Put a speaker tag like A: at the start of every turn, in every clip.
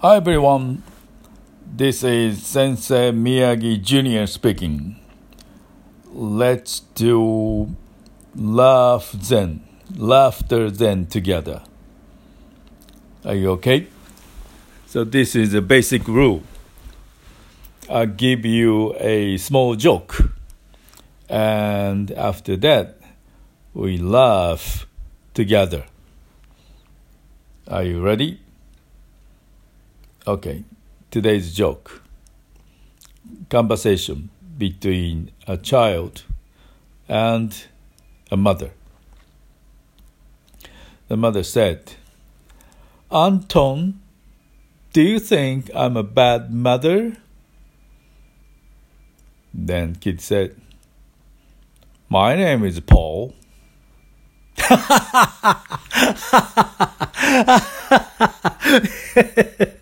A: Hi everyone, this is Sensei Miyagi Jr. speaking. Let's do laugh zen, laughter zen together. Are you okay? So this is a basic rule. I give you a small joke, and after that, we laugh together. Are you ready? Okay, today's joke. Conversation between a child and a mother. The mother said, Anton, do you think I'm a bad mother? Then kid said, My name is Paul.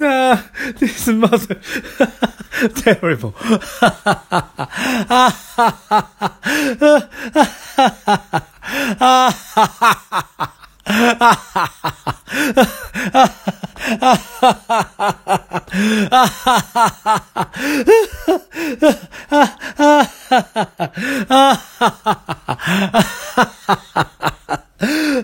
A: ah, this mother terrible.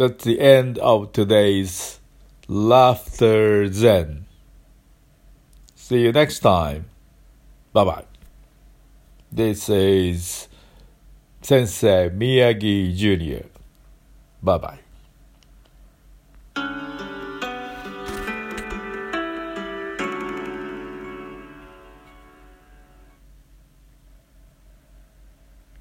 A: That's the end of today's Laughter Zen. See you next time. Bye bye. This is Sensei Miyagi Jr. Bye bye.